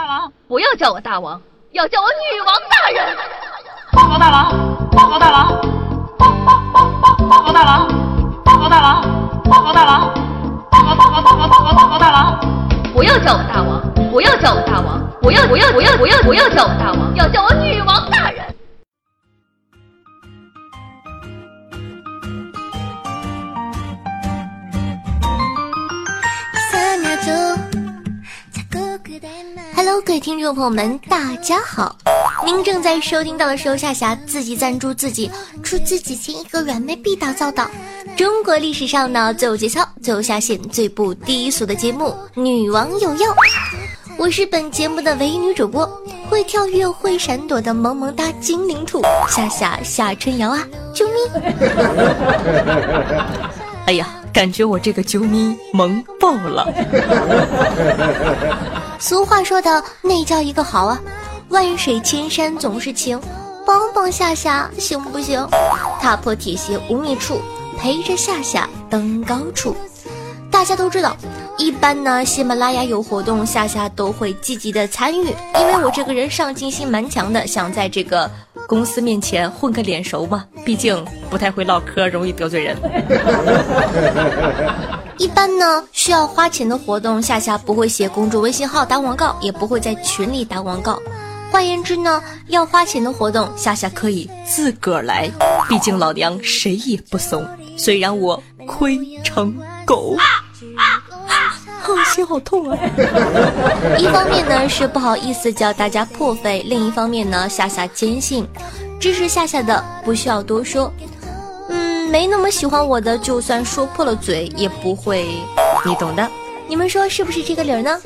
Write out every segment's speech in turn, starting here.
大王，不要叫我大王，要叫我女王大人。报告大王，报告大王，报报报报报告大王，报告大王，报告大王，报告报告报告报告报告大王。不要叫我大王，不要叫我大王，不要不要不要不要不要叫我大王，要叫我女王大人。Hello，各位听众朋友们，大家好！您正在收听到的是由夏夏自己赞助自己出自己千一个软妹币打造的中国历史上呢最有节操、最有下限、最不低俗的节目《女王有药》。我是本节目的唯一女主播，会跳跃、会闪躲的萌萌哒精灵兔夏夏夏春瑶啊！救命！哎呀，感觉我这个啾咪萌爆了。俗话说的那叫一个好啊！万水千山总是情，帮帮夏夏行不行？踏破铁鞋无觅处，陪着夏夏登高处。大家都知道，一般呢，喜马拉雅有活动，夏夏都会积极的参与，因为我这个人上进心蛮强的，想在这个公司面前混个脸熟嘛。毕竟不太会唠嗑，容易得罪人。一般呢，需要花钱的活动，夏夏不会写公众微信号打广告，也不会在群里打广告。换言之呢，要花钱的活动，夏夏可以自个儿来，毕竟老娘谁也不怂。虽然我亏成狗，啊好心好痛啊！一方面呢是不好意思叫大家破费，另一方面呢，夏夏坚信，支持夏夏的不需要多说。没那么喜欢我的，就算说破了嘴也不会，你懂的。你们说是不是这个理儿呢？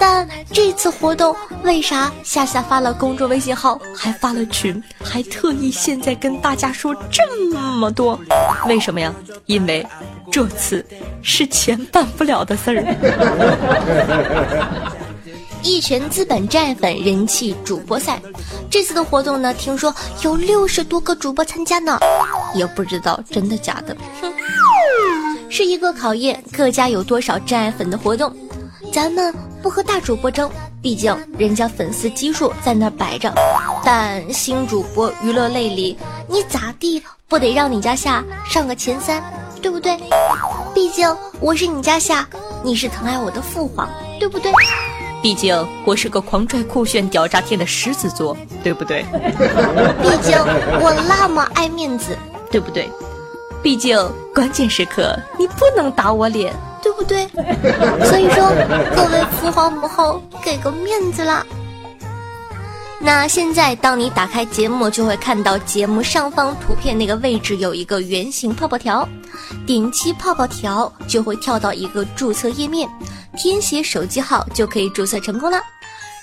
但这次活动为啥夏夏发了公众微信号，还发了群，还特意现在跟大家说这么多？为什么呀？因为这次是钱办不了的事儿。一拳资本真爱粉人气主播赛，这次的活动呢，听说有六十多个主播参加呢，也不知道真的假的。哼，是一个考验各家有多少真爱粉的活动。咱们不和大主播争，毕竟人家粉丝基数在那摆着。但新主播娱乐类里，你咋地不得让你家夏上个前三，对不对？毕竟我是你家夏，你是疼爱我的父皇，对不对？毕竟我是个狂拽酷炫屌炸天的狮子座，对不对？毕竟我那么爱面子，对不对？毕竟关键时刻你不能打我脸，对不对？所以说，各位父皇母后，给个面子啦。那现在，当你打开节目，就会看到节目上方图片那个位置有一个圆形泡泡条，点击泡泡条就会跳到一个注册页面。填写手机号就可以注册成功了。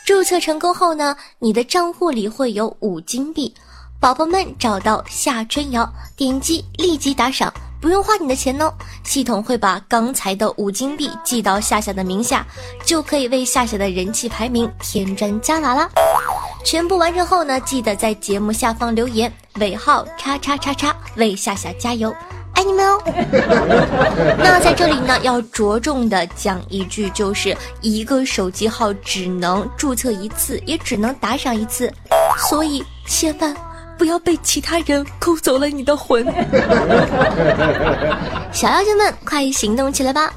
注册成功后呢，你的账户里会有五金币。宝宝们找到夏春瑶，点击立即打赏，不用花你的钱哦。系统会把刚才的五金币寄到夏夏的名下，就可以为夏夏的人气排名添砖加瓦啦。全部完成后呢，记得在节目下方留言尾号叉叉叉叉，为夏夏加油。爱你们哦！那在这里呢，要着重的讲一句，就是一个手机号只能注册一次，也只能打赏一次，所以千万不要被其他人勾走了你的魂。小妖精们，快行动起来吧！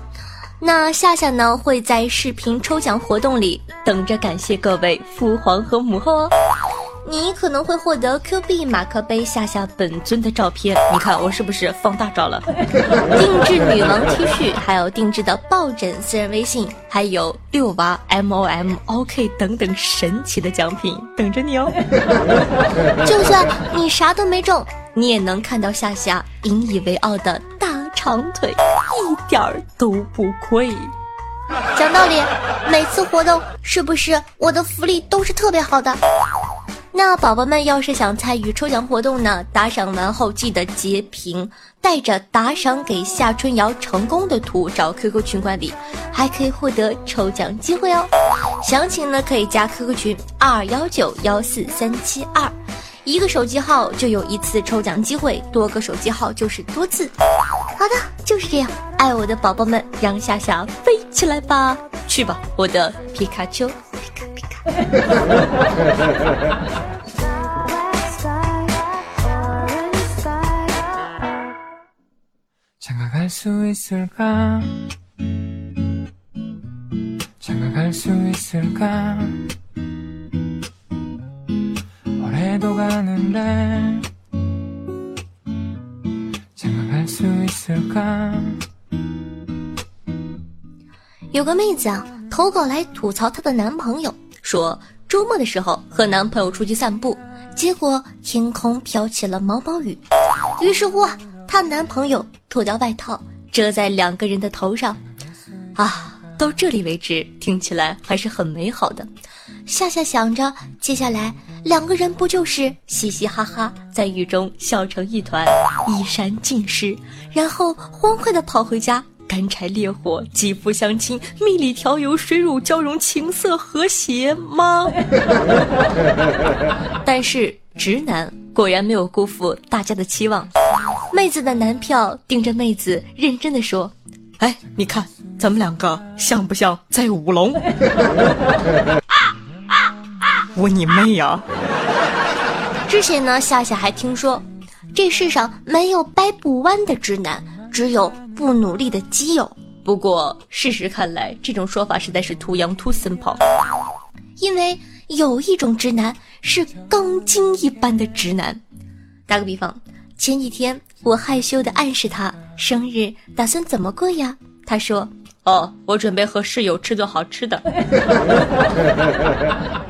那夏夏呢，会在视频抽奖活动里等着感谢各位父皇和母后哦。你可能会获得 Q 币、马克杯、夏夏本尊的照片，你看我是不是放大招了？定制女王 T 恤，还有定制的抱枕、私人微信，还有六娃 MOM OK 等等神奇的奖品等着你哦！就算你啥都没中，你也能看到夏夏引以为傲的大长腿，一点儿都不亏。讲道理，每次活动是不是我的福利都是特别好的？那宝宝们要是想参与抽奖活动呢？打赏完后记得截屏，带着打赏给夏春瑶成功的图找 QQ 群管理，还可以获得抽奖机会哦。详情呢可以加 QQ 群二幺九幺四三七二，一个手机号就有一次抽奖机会，多个手机号就是多次。好的，就是这样，爱我的宝宝们，让夏夏飞起来吧，去吧，我的皮卡丘，皮卡皮卡。有个妹子啊，投稿来吐槽她的男朋友，说周末的时候和男朋友出去散步，结果天空飘起了毛毛雨，于是乎，她男朋友脱掉外套遮在两个人的头上，啊，到这里为止听起来还是很美好的。夏夏想着，接下来两个人不就是嘻嘻哈哈在雨中笑成一团，衣衫尽湿，然后欢快的跑回家。干柴烈火，肌肤相亲，蜜里调油，水乳交融，情色和谐吗？但是直男果然没有辜负大家的期望，妹子的男票盯着妹子，认真的说：“哎，你看咱们两个像不像在舞龙？” 舞你妹呀！之前呢，夏夏还听说，这世上没有掰不弯的直男。只有不努力的基友。不过事实看来，这种说法实在是 too young too simple。因为有一种直男是钢筋一般的直男。打个比方，前几天我害羞的暗示他生日打算怎么过呀？他说：“哦，我准备和室友吃顿好吃的。”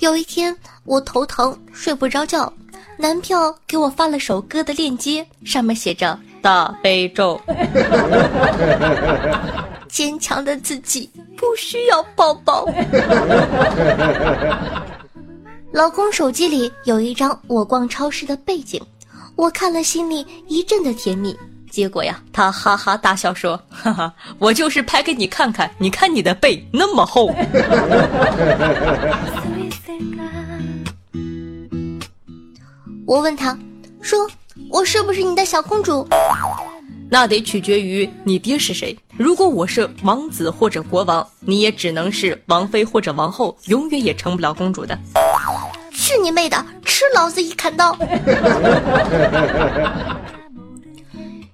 有一天我头疼睡不着觉，男票给我发了首歌的链接，上面写着。大悲咒，坚强的自己不需要抱抱。老公手机里有一张我逛超市的背景，我看了心里一阵的甜蜜。结果呀，他哈哈大笑说：“哈哈，我就是拍给你看看，你看你的背那么厚。”我问他，说。我是不是你的小公主？那得取决于你爹是谁。如果我是王子或者国王，你也只能是王妃或者王后，永远也成不了公主的。去你妹的！吃老子一砍刀！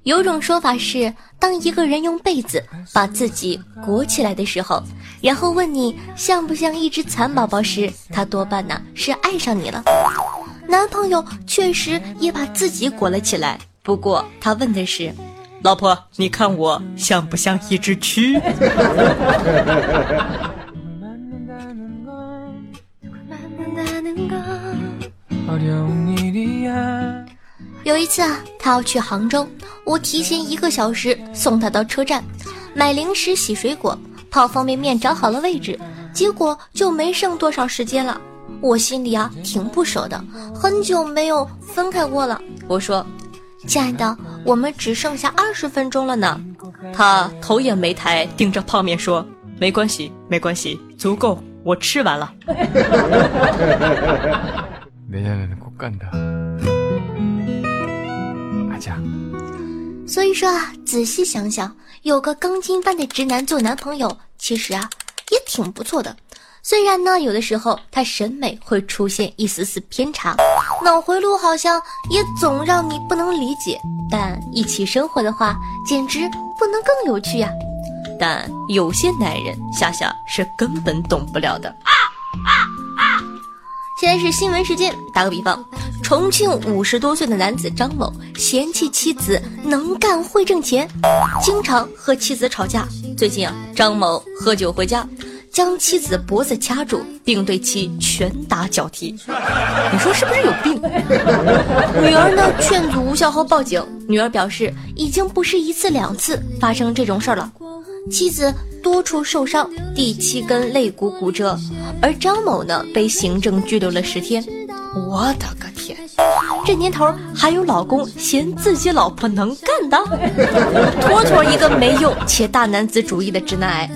有种说法是，当一个人用被子把自己裹起来的时候，然后问你像不像一只蚕宝宝时，他多半呢是爱上你了。男朋友确实也把自己裹了起来，不过他问的是：“老婆，你看我像不像一只蛆？”有一次啊，他要去杭州，我提前一个小时送他到车站，买零食、洗水果、泡方便面，找好了位置，结果就没剩多少时间了。我心里啊挺不舍的，很久没有分开过了。我说：“亲爱的，我们只剩下二十分钟了呢。”他头也没抬，盯着泡面说：“没关系，没关系，足够，我吃完了。”所以说啊，仔细想想，有个钢筋般的直男做男朋友，其实啊也挺不错的。虽然呢，有的时候他审美会出现一丝丝偏差，脑回路好像也总让你不能理解，但一起生活的话，简直不能更有趣呀。但有些男人，夏夏是根本懂不了的。现在是新闻时间，打个比方，重庆五十多岁的男子张某嫌弃妻子能干会挣钱，经常和妻子吵架。最近啊，张某喝酒回家。将妻子脖子掐住，并对其拳打脚踢，你说是不是有病？女儿呢劝阻无效后报警，女儿表示已经不是一次两次发生这种事儿了，妻子多处受伤，第七根肋骨骨折，而张某呢被行政拘留了十天。我的个天，这年头还有老公嫌自己老婆能干的，妥妥一个没用且大男子主义的直男癌。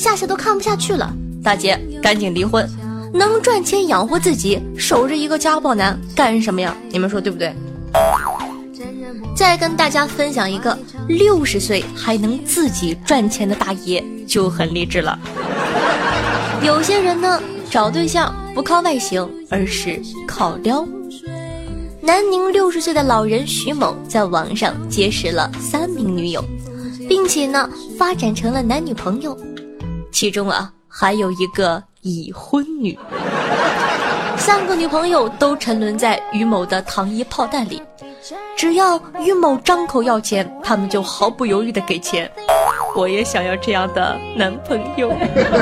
夏夏都看不下去了，大姐赶紧离婚，能赚钱养活自己，守着一个家暴男干什么呀？你们说对不对？再跟大家分享一个六十岁还能自己赚钱的大爷，就很励志了。有些人呢，找对象不靠外形，而是靠撩。南宁六十岁的老人徐某在网上结识了三名女友，并且呢发展成了男女朋友，其中啊还有一个已婚女。三个女朋友都沉沦在于某的糖衣炮弹里，只要于某张口要钱，他们就毫不犹豫的给钱。我也想要这样的男朋友。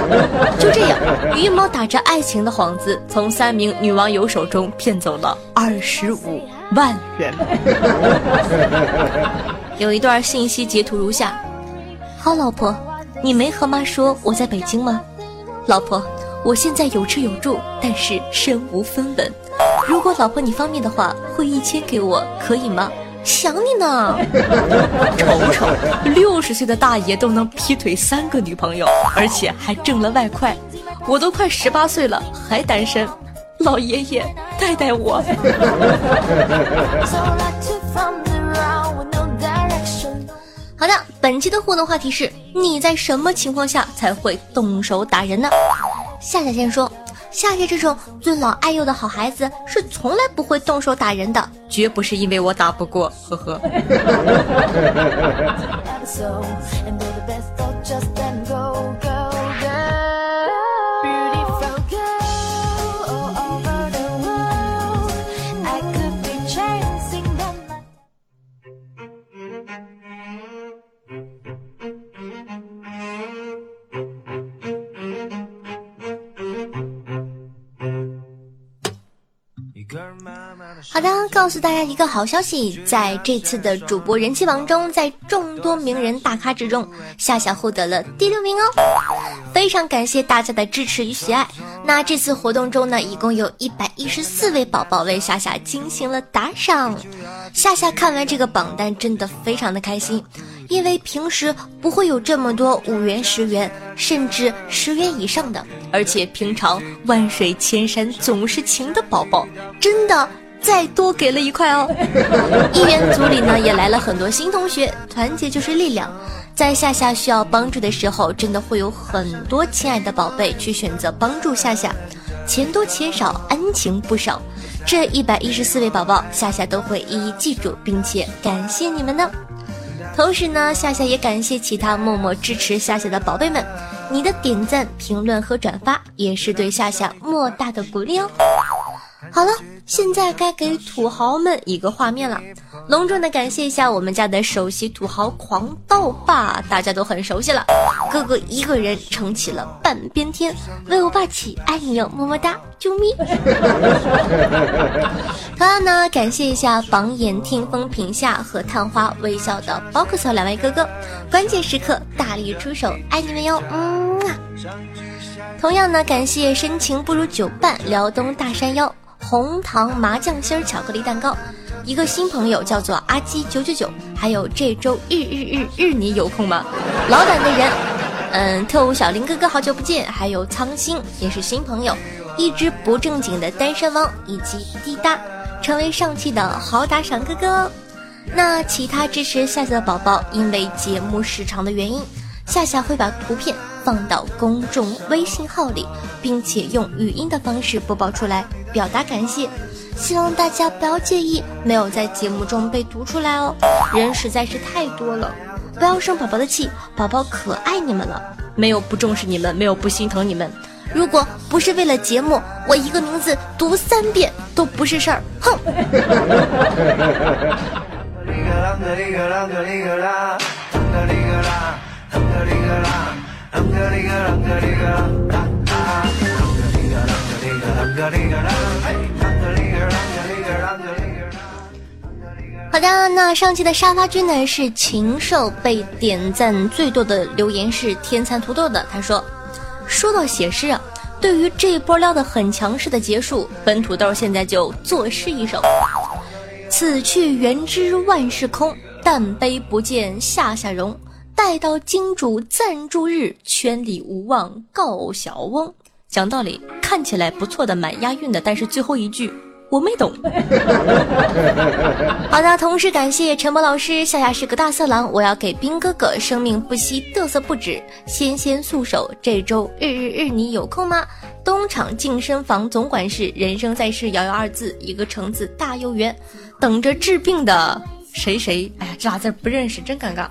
就这样，于某打着爱情的幌子，从三名女网友手中骗走了二十五万元。有一段信息截图如下：好老婆，你没和妈说我在北京吗？老婆，我现在有吃有住，但是身无分文。如果老婆你方便的话，汇一千给我，可以吗？想你呢，瞅瞅，六十岁的大爷都能劈腿三个女朋友，而且还挣了外快，我都快十八岁了还单身，老爷爷带带我。好的，本期的互动话题是：你在什么情况下才会动手打人呢？夏夏先说。夏夏这种尊老爱幼的好孩子是从来不会动手打人的，绝不是因为我打不过，呵呵。告诉大家一个好消息，在这次的主播人气榜中，在众多名人大咖之中，夏夏获得了第六名哦，非常感谢大家的支持与喜爱。那这次活动中呢，一共有一百一十四位宝宝为夏夏进行了打赏，夏夏看完这个榜单真的非常的开心。因为平时不会有这么多五元、十元，甚至十元以上的，而且平常万水千山总是情的宝宝，真的再多给了一块哦。一元组里呢也来了很多新同学，团结就是力量，在夏夏需要帮助的时候，真的会有很多亲爱的宝贝去选择帮助夏夏，钱多钱少，恩情不少。这一百一十四位宝宝，夏夏都会一一记住，并且感谢你们呢。同时呢，夏夏也感谢其他默默支持夏夏的宝贝们，你的点赞、评论和转发也是对夏夏莫大的鼓励哦。好了，现在该给土豪们一个画面了。隆重的感谢一下我们家的首席土豪狂刀霸，大家都很熟悉了。哥哥一个人撑起了半边天，威武霸气，爱你哟，么么哒，啾咪。同样呢，感谢一下榜眼听风评下和探花微笑的 box 两位哥哥，关键时刻大力出手，爱你们哟，嗯啊。同样呢，感谢深情不如久伴，辽东大山腰。红糖麻酱心儿巧克力蛋糕，一个新朋友叫做阿基九九九，还有这周日日日日你有空吗？老板的人，嗯，特务小林哥哥好久不见，还有苍星也是新朋友，一只不正经的单身汪以及滴答，成为上期的好打赏哥哥。那其他支持夏夏的宝宝，因为节目时长的原因。夏夏会把图片放到公众微信号里，并且用语音的方式播报出来，表达感谢。希望大家不要介意没有在节目中被读出来哦，人实在是太多了，不要生宝宝的气，宝宝可爱你们了，没有不重视你们，没有不心疼你们。如果不是为了节目，我一个名字读三遍都不是事儿，哼。好的，那上期的沙发君呢是禽兽，被点赞最多的留言是天蚕土豆的。他说：“说到写诗啊，对于这一波撩的很强势的结束，本土豆现在就作诗一首：此去原知万事空，但悲不见下下容。”待到金主赞助日，圈里无望告小翁。讲道理，看起来不错的，蛮押韵的，但是最后一句我没懂。好的，同时感谢陈博老师，夏夏是个大色狼，我要给兵哥哥生命不息，嘚瑟不止，纤纤素手，这周日日日你有空吗？东厂净身房总管事，人生在世遥遥二字，一个橙子大又圆，等着治病的。谁谁？哎呀，这俩字不认识，真尴尬。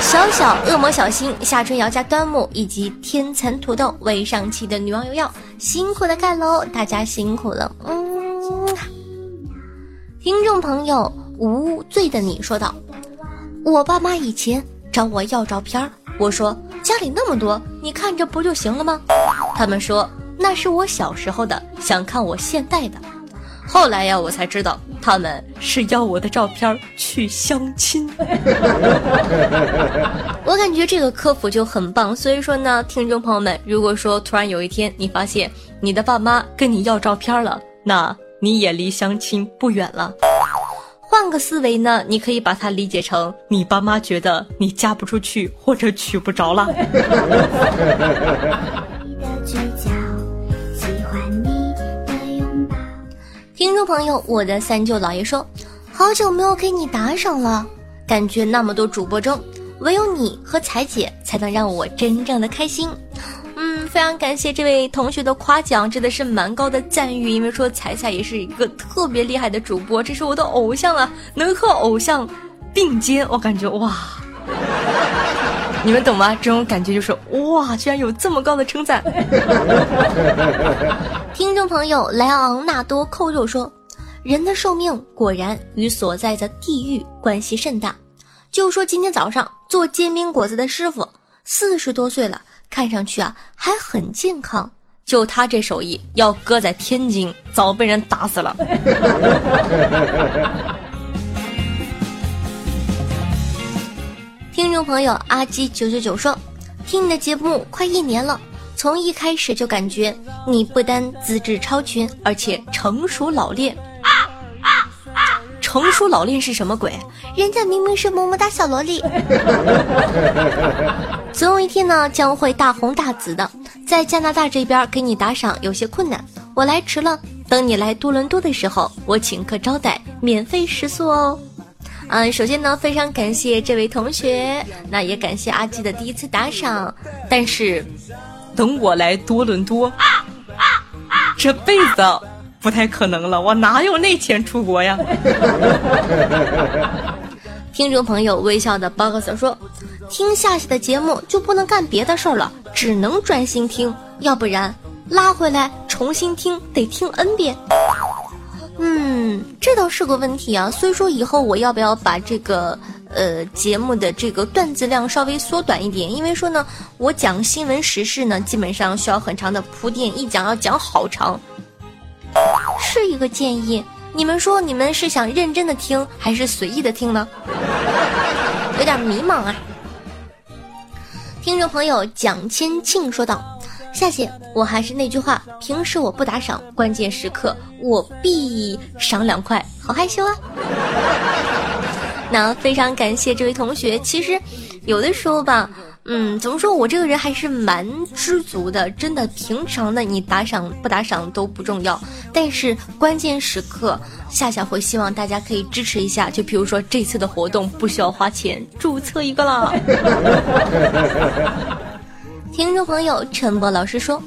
小小恶魔小新，夏春瑶加端木以及天蚕土豆为上期的女网友要辛苦的干喽，大家辛苦了。嗯，听众朋友无罪的你说道：“我爸妈以前找我要照片我说家里那么多，你看着不就行了吗？他们说那是我小时候的，想看我现代的。后来呀，我才知道。”他们是要我的照片去相亲，我感觉这个科普就很棒。所以说呢，听众朋友们，如果说突然有一天你发现你的爸妈跟你要照片了，那你也离相亲不远了。换个思维呢，你可以把它理解成你爸妈觉得你嫁不出去或者娶不着了。听众朋友，我的三舅老爷说，好久没有给你打赏了，感觉那么多主播中，唯有你和彩姐才能让我真正的开心。嗯，非常感谢这位同学的夸奖，真的是蛮高的赞誉，因为说彩彩也是一个特别厉害的主播，这是我的偶像啊，能和偶像并肩，我感觉哇，你们懂吗？这种感觉就是哇，居然有这么高的称赞。听众朋友莱昂纳多扣肉说：“人的寿命果然与所在的地域关系甚大。就说今天早上做煎饼果子的师傅，四十多岁了，看上去啊还很健康。就他这手艺，要搁在天津，早被人打死了。”听众朋友阿基九九九说：“听你的节目快一年了。”从一开始就感觉你不单资质超群，而且成熟老练。成熟老练是什么鬼？人家明明是么么哒小萝莉。总有一天呢，将会大红大紫的。在加拿大这边给你打赏有些困难，我来迟了。等你来多伦多的时候，我请客招待，免费食宿哦。嗯，首先呢，非常感谢这位同学，那也感谢阿基的第一次打赏，但是。等我来多伦多，这辈子不太可能了，我哪有那钱出国呀？听众朋友微笑的 box 说：“听夏夏的节目就不能干别的事儿了，只能专心听，要不然拉回来重新听得听 n 遍。”嗯，这倒是个问题啊。所以说以后我要不要把这个？呃，节目的这个段子量稍微缩短一点，因为说呢，我讲新闻时事呢，基本上需要很长的铺垫，一讲要讲好长，是一个建议。你们说，你们是想认真的听，还是随意的听呢？有点迷茫啊。听众朋友蒋千庆说道：“夏姐，我还是那句话，平时我不打赏，关键时刻我必赏两块，好害羞啊。”那非常感谢这位同学。其实，有的时候吧，嗯，怎么说我这个人还是蛮知足的。真的，平常的你打赏不打赏都不重要，但是关键时刻，夏夏会希望大家可以支持一下。就比如说这次的活动不需要花钱，注册一个啦。听众朋友陈博老师说，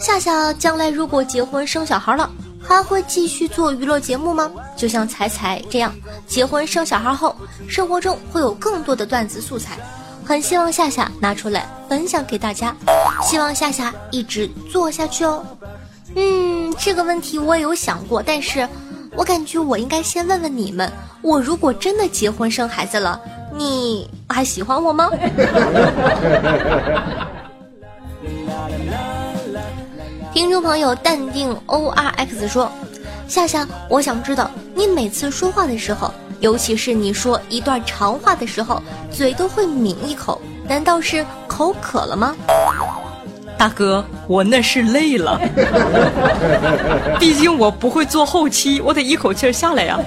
夏夏将来如果结婚生小孩了。还会继续做娱乐节目吗？就像彩彩这样，结婚生小孩后，生活中会有更多的段子素材，很希望夏夏拿出来分享给大家，希望夏夏一直做下去哦。嗯，这个问题我也有想过，但是我感觉我应该先问问你们，我如果真的结婚生孩子了，你还喜欢我吗？听众朋友，淡定 O R X 说：“夏夏，我想知道你每次说话的时候，尤其是你说一段长话的时候，嘴都会抿一口，难道是口渴了吗？”大哥，我那是累了，毕竟我不会做后期，我得一口气下来呀。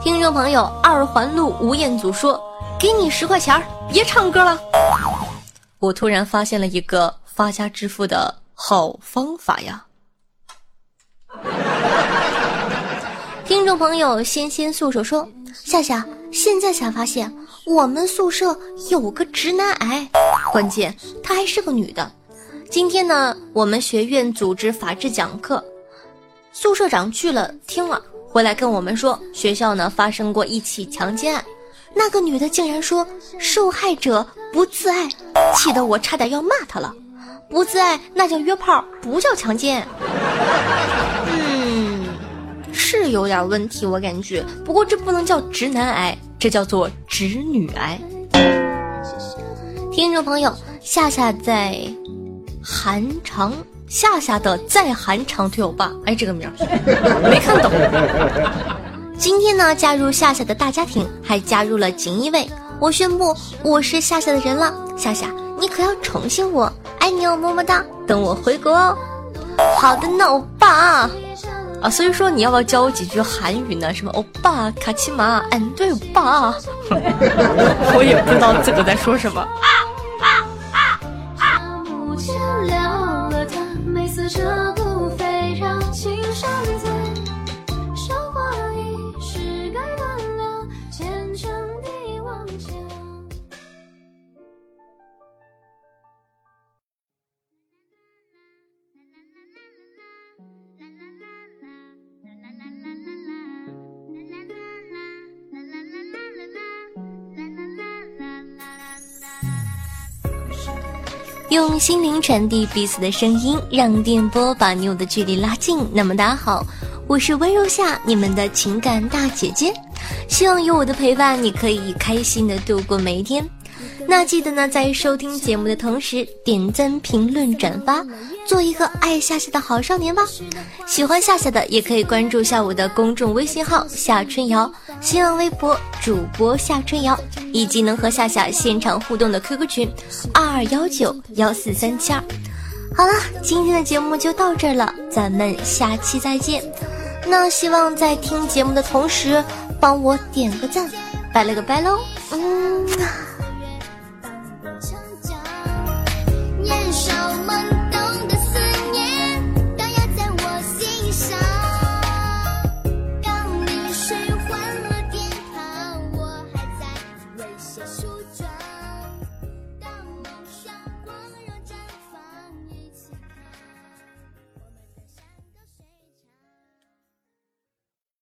听众朋友，二环路吴彦祖说：“给你十块钱，别唱歌了。”我突然发现了一个发家致富的好方法呀。听众朋友纤纤素手说夏夏现在才发现我们宿舍有个直男癌。关键他还是个女的。今天呢我们学院组织法制讲课宿舍长去了听了回来跟我们说学校呢发生过一起强奸案。那个女的竟然说受害者不自爱，气得我差点要骂她了。不自爱那叫约炮，不叫强奸。嗯，是有点问题，我感觉。不过这不能叫直男癌，这叫做直女癌。听众朋友，夏夏在韩长夏夏的在韩长腿欧巴，哎，这个名儿没看懂。今天呢，加入夏夏的大家庭，还加入了锦衣卫。我宣布，我是夏夏的人了。夏夏，你可要宠幸我，爱你哦，么么哒，等我回国哦。好的呢，欧巴。啊，所以说你要不要教我几句韩语呢？什么欧巴、卡其马、嗯，对，欧巴。我也不知道自个在说什么。用心灵传递彼此的声音，让电波把你我的距离拉近。那么大家好，我是温柔夏，你们的情感大姐姐。希望有我的陪伴，你可以开心的度过每一天。那记得呢，在收听节目的同时，点赞、评论、转发，做一个爱夏夏的好少年吧。喜欢夏夏的，也可以关注下我的公众微信号夏春瑶，新浪微博主播夏春瑶，以及能和夏夏现场互动的 QQ 群二二幺九幺四三七二。好了，今天的节目就到这儿了，咱们下期再见。那希望在听节目的同时，帮我点个赞，拜了个拜喽。嗯。年少。